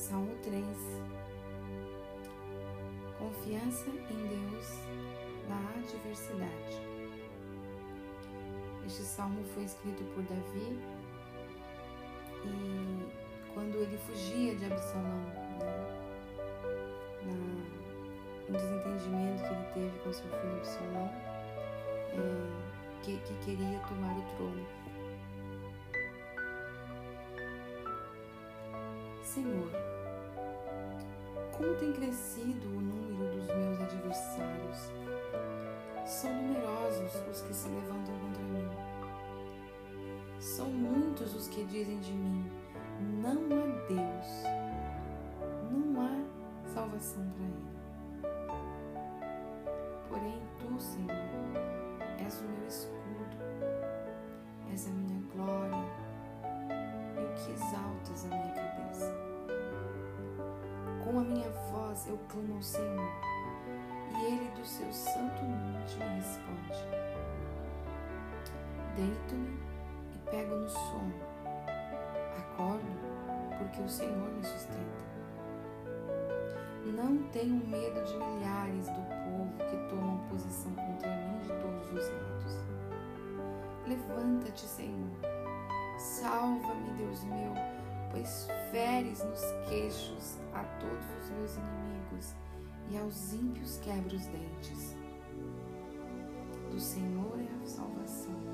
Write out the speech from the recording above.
Salmo 3 Confiança em Deus na adversidade. Este salmo foi escrito por Davi e quando ele fugia de Absalão, né? Na, no desentendimento que ele teve com seu filho Absalão, é, que, que queria tomar o trono. Senhor, como tem crescido o número dos meus adversários? São numerosos os que se levantam contra mim. São muitos os que dizem de mim: não há Deus, não há salvação para ele. Porém, tu, Senhor, és o meu escudo, és a minha glória e o que exaltas a minha. Com a minha voz eu clamo ao Senhor, e Ele do seu santo monte me responde. Deito-me e pego no sono. Acordo porque o Senhor me sustenta. Não tenho medo de milhares do povo que tomam posição contra mim de todos os lados. Levanta-te, Senhor. Salva-me, Deus meu, pois feres nos queixos a todos os meus inimigos e aos ímpios quebra os dentes. Do Senhor é a salvação,